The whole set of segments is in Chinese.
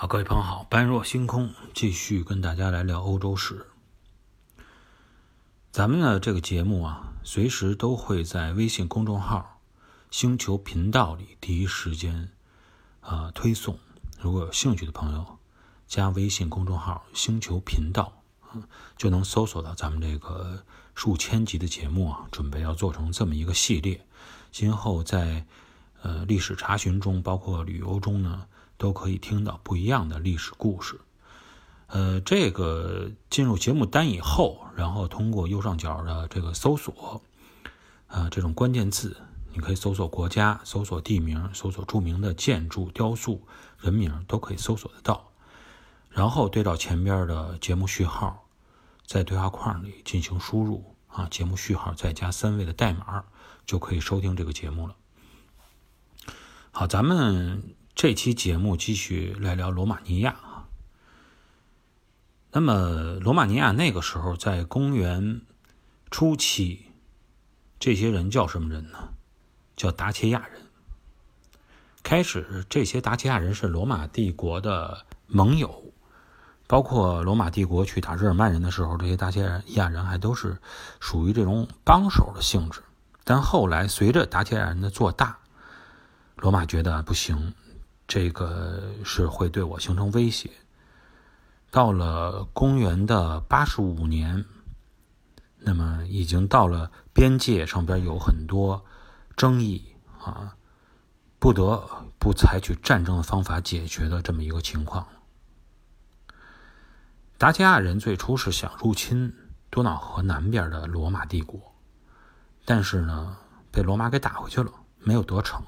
好，各位朋友好，般若星空继续跟大家来聊欧洲史。咱们呢这个节目啊，随时都会在微信公众号“星球频道”里第一时间啊推送。如果有兴趣的朋友，加微信公众号“星球频道”，就能搜索到咱们这个数千集的节目啊。准备要做成这么一个系列，今后在呃历史查询中，包括旅游中呢。都可以听到不一样的历史故事。呃，这个进入节目单以后，然后通过右上角的这个搜索，啊，这种关键字，你可以搜索国家、搜索地名、搜索著名的建筑、雕塑、人名，都可以搜索得到。然后对照前边的节目序号，在对话框里进行输入啊，节目序号再加三位的代码，就可以收听这个节目了。好，咱们。这期节目继续来聊罗马尼亚啊。那么，罗马尼亚那个时候在公元初期，这些人叫什么人呢？叫达切亚人。开始，这些达切亚人是罗马帝国的盟友，包括罗马帝国去打日耳曼人的时候，这些达切亚人还都是属于这种帮手的性质。但后来，随着达切亚人的做大，罗马觉得不行。这个是会对我形成威胁。到了公元的八十五年，那么已经到了边界上边有很多争议啊，不得不采取战争的方法解决的这么一个情况。达契亚人最初是想入侵多瑙河南边的罗马帝国，但是呢，被罗马给打回去了，没有得逞。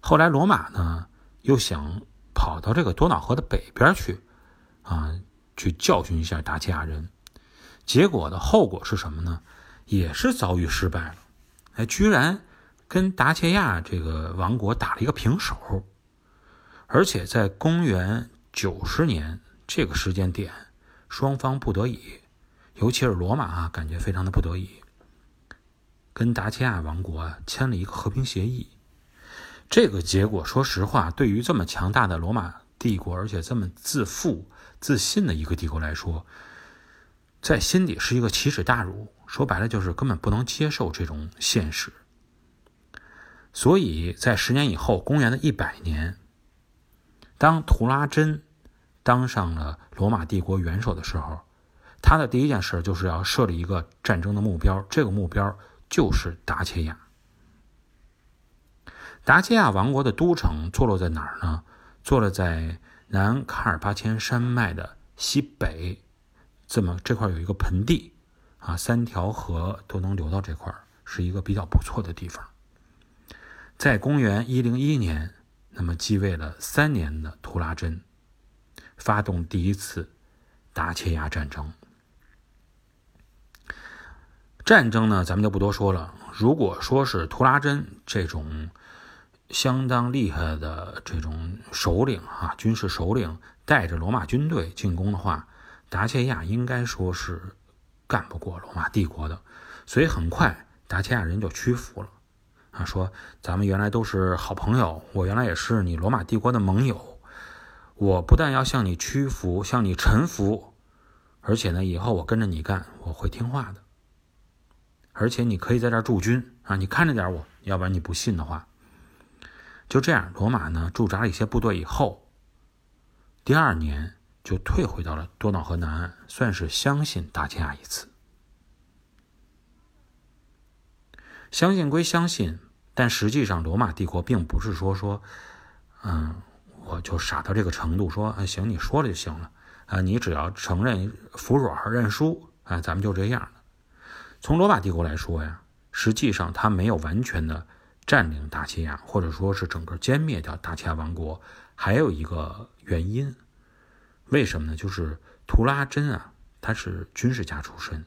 后来罗马呢？又想跑到这个多瑙河的北边去，啊，去教训一下达契亚人，结果的后果是什么呢？也是遭遇失败了，哎，居然跟达契亚这个王国打了一个平手，而且在公元九十年这个时间点，双方不得已，尤其是罗马啊，感觉非常的不得已，跟达契亚王国啊签了一个和平协议。这个结果，说实话，对于这么强大的罗马帝国，而且这么自负、自信的一个帝国来说，在心底是一个奇耻大辱。说白了，就是根本不能接受这种现实。所以在十年以后，公元的一百年，当图拉真当上了罗马帝国元首的时候，他的第一件事就是要设立一个战争的目标，这个目标就是达切亚。达契亚王国的都城坐落在哪儿呢？坐落在南卡尔巴阡山脉的西北，这么这块有一个盆地，啊，三条河都能流到这块是一个比较不错的地方。在公元一零一年，那么继位了三年的图拉真，发动第一次达切亚战争。战争呢，咱们就不多说了。如果说是图拉真这种。相当厉害的这种首领啊，军事首领带着罗马军队进攻的话，达切亚应该说是干不过罗马帝国的，所以很快达切亚人就屈服了啊，说咱们原来都是好朋友，我原来也是你罗马帝国的盟友，我不但要向你屈服，向你臣服，而且呢，以后我跟着你干，我会听话的，而且你可以在这儿驻军啊，你看着点我，要不然你不信的话。就这样，罗马呢驻扎了一些部队以后，第二年就退回到了多瑙河南岸，算是相信达契亚一次。相信归相信，但实际上罗马帝国并不是说说，嗯，我就傻到这个程度，说啊行，你说了就行了啊，你只要承认服软认输啊，咱们就这样从罗马帝国来说呀，实际上他没有完全的。占领达契亚，或者说是整个歼灭掉达契亚王国，还有一个原因，为什么呢？就是图拉真啊，他是军事家出身，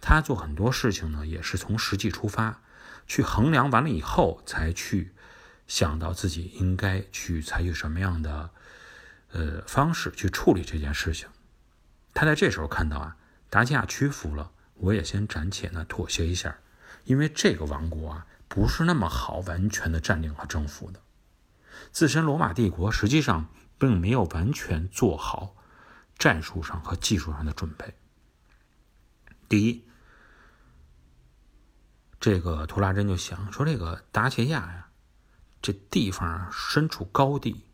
他做很多事情呢，也是从实际出发，去衡量完了以后，才去想到自己应该去采取什么样的呃方式去处理这件事情。他在这时候看到啊，达契亚屈服了，我也先暂且呢妥协一下，因为这个王国啊。不是那么好完全的占领和征服的。自身罗马帝国实际上并没有完全做好战术上和技术上的准备。第一，这个图拉真就想说，这个达契亚呀，这地方身处高地，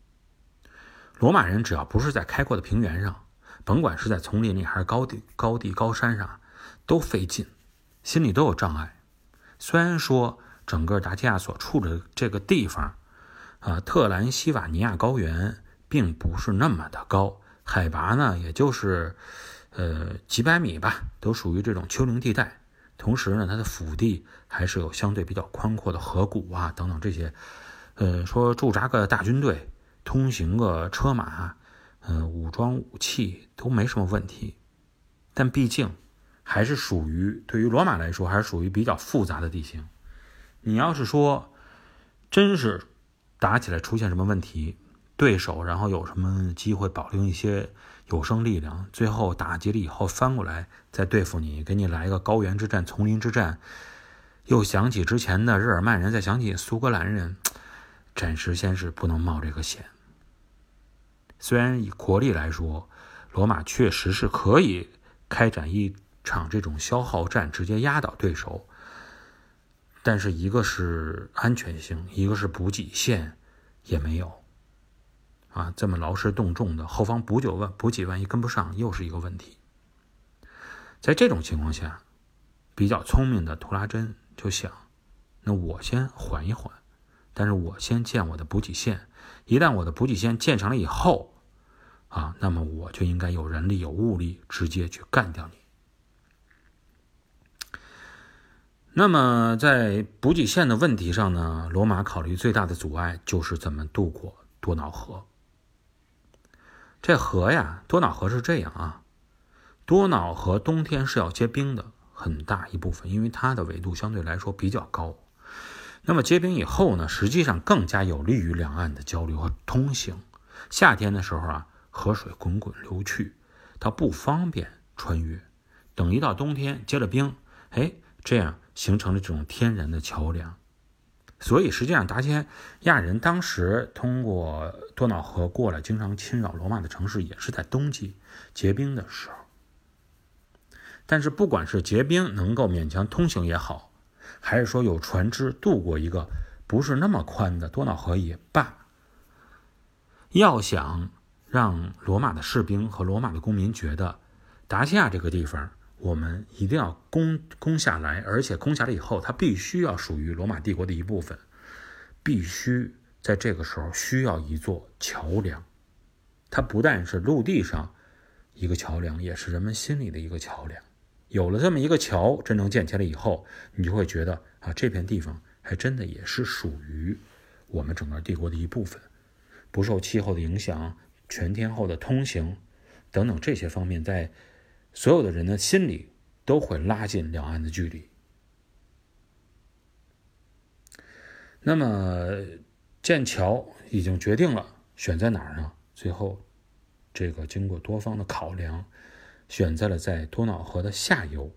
罗马人只要不是在开阔的平原上，甭管是在丛林里还是高地、高地高山上，都费劲，心里都有障碍。虽然说整个达契亚所处的这个地方，啊，特兰西瓦尼亚高原并不是那么的高，海拔呢，也就是呃几百米吧，都属于这种丘陵地带。同时呢，它的腹地还是有相对比较宽阔的河谷啊，等等这些，呃，说驻扎个大军队，通行个车马，呃，武装武器都没什么问题。但毕竟还是属于对于罗马来说，还是属于比较复杂的地形。你要是说真是打起来出现什么问题，对手然后有什么机会保留一些。有生力量，最后打击了以后翻过来再对付你，给你来一个高原之战、丛林之战，又想起之前的日耳曼人，再想起苏格兰人，暂时先是不能冒这个险。虽然以国力来说，罗马确实是可以开展一场这种消耗战，直接压倒对手，但是一个是安全性，一个是补给线也没有。啊，这么劳师动众的，后方补给万补给万一跟不上，又是一个问题。在这种情况下，比较聪明的图拉真就想：那我先缓一缓，但是我先建我的补给线。一旦我的补给线建成了以后，啊，那么我就应该有人力有物力，直接去干掉你。那么在补给线的问题上呢，罗马考虑最大的阻碍就是怎么渡过多瑙河。这河呀，多瑙河是这样啊。多瑙河冬天是要结冰的，很大一部分，因为它的纬度相对来说比较高。那么结冰以后呢，实际上更加有利于两岸的交流和通行。夏天的时候啊，河水滚滚流去，它不方便穿越。等一到冬天结了冰，哎，这样形成了这种天然的桥梁。所以，实际上，达契亚人当时通过多瑙河过来，经常侵扰罗马的城市，也是在冬季结冰的时候。但是，不管是结冰能够勉强通行也好，还是说有船只渡过一个不是那么宽的多瑙河也罢，要想让罗马的士兵和罗马的公民觉得达西亚这个地方。我们一定要攻攻下来，而且攻下来以后，它必须要属于罗马帝国的一部分，必须在这个时候需要一座桥梁。它不但是陆地上一个桥梁，也是人们心里的一个桥梁。有了这么一个桥真正建起来以后，你就会觉得啊，这片地方还真的也是属于我们整个帝国的一部分，不受气候的影响，全天候的通行等等这些方面在。所有的人的心里都会拉近两岸的距离。那么建桥已经决定了，选在哪儿呢？最后，这个经过多方的考量，选在了在多瑙河的下游，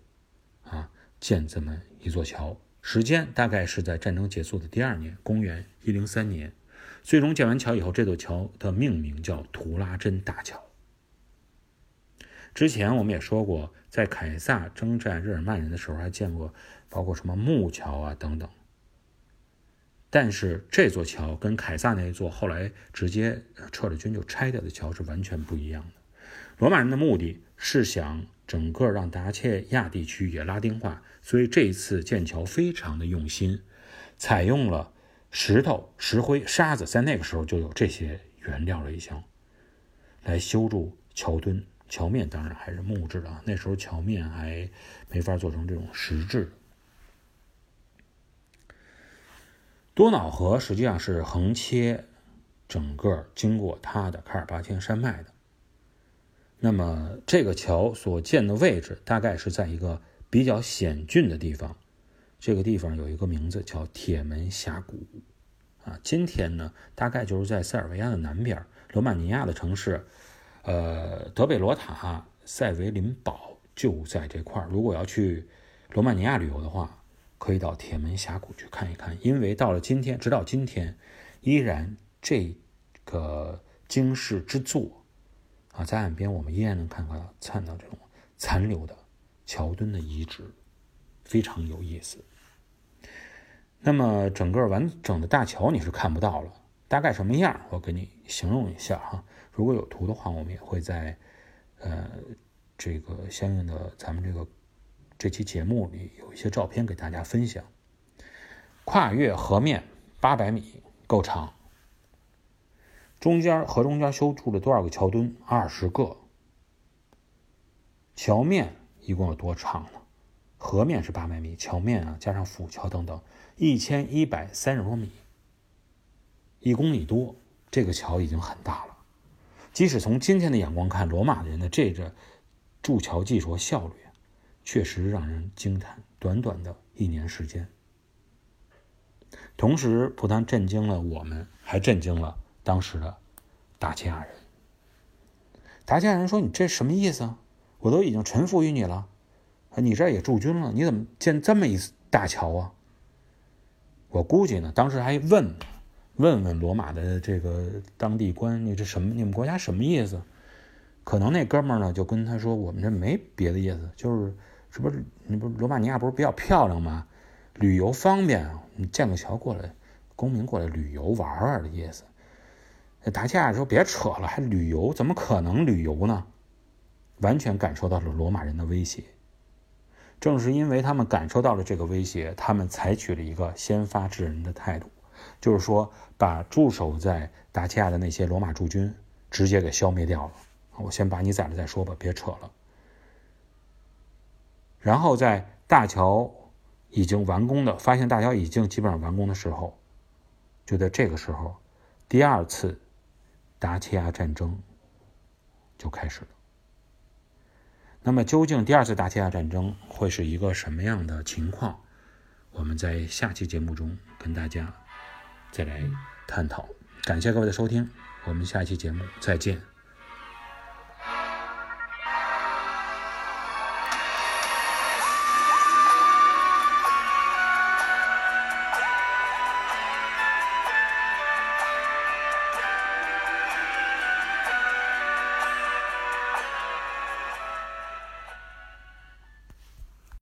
啊，建这么一座桥。时间大概是在战争结束的第二年，公元一零三年。最终建完桥以后，这座桥的命名叫图拉真大桥。之前我们也说过，在凯撒征战日耳曼人的时候，还见过包括什么木桥啊等等。但是这座桥跟凯撒那一座后来直接撤了军就拆掉的桥是完全不一样的。罗马人的目的是想整个让达切亚地区也拉丁化，所以这一次建桥非常的用心，采用了石头、石灰、沙子，在那个时候就有这些原料了，已经来修筑桥墩。桥面当然还是木质的，那时候桥面还没法做成这种石质。多瑙河实际上是横切整个经过它的卡尔巴阡山脉的。那么这个桥所建的位置大概是在一个比较险峻的地方，这个地方有一个名字叫铁门峡谷。啊，今天呢，大概就是在塞尔维亚的南边，罗马尼亚的城市。呃，德贝罗塔、塞维林堡就在这块儿。如果要去罗马尼亚旅游的话，可以到铁门峡谷去看一看。因为到了今天，直到今天，依然这个惊世之作啊，在岸边我们依然能看到看到这种残留的桥墩的遗址，非常有意思。那么整个完整的大桥你是看不到了，大概什么样？我给你形容一下哈。如果有图的话，我们也会在呃这个相应的咱们这个这期节目里有一些照片给大家分享。跨越河面八百米，够长。中间河中间修筑了多少个桥墩？二十个。桥面一共有多长呢？河面是八百米，桥面啊加上辅桥等等。一千一百三十多米，一公里多，这个桥已经很大了。即使从今天的眼光看，罗马人的这个筑桥技术和效率，确实让人惊叹。短短的一年时间，同时不但震惊了我们，还震惊了当时的达契亚人。达契亚人说：“你这什么意思啊？我都已经臣服于你了，你这也驻军了，你怎么建这么一大桥啊？”我估计呢，当时还问问问罗马的这个当地官，你这什么？你们国家什么意思？可能那哥们儿呢就跟他说：“我们这没别的意思，就是这不是你不罗马尼亚不是比较漂亮吗？旅游方便，你建个桥过来，公民过来旅游玩玩的意思。”达西亚说：“别扯了，还旅游？怎么可能旅游呢？”完全感受到了罗马人的威胁。正是因为他们感受到了这个威胁，他们采取了一个先发制人的态度，就是说把驻守在达契亚的那些罗马驻军直接给消灭掉了。我先把你宰了再说吧，别扯了。然后在大桥已经完工的，发现大桥已经基本上完工的时候，就在这个时候，第二次达契亚战争就开始了。那么，究竟第二次达契亚战争会是一个什么样的情况？我们在下期节目中跟大家再来探讨。感谢各位的收听，我们下期节目再见。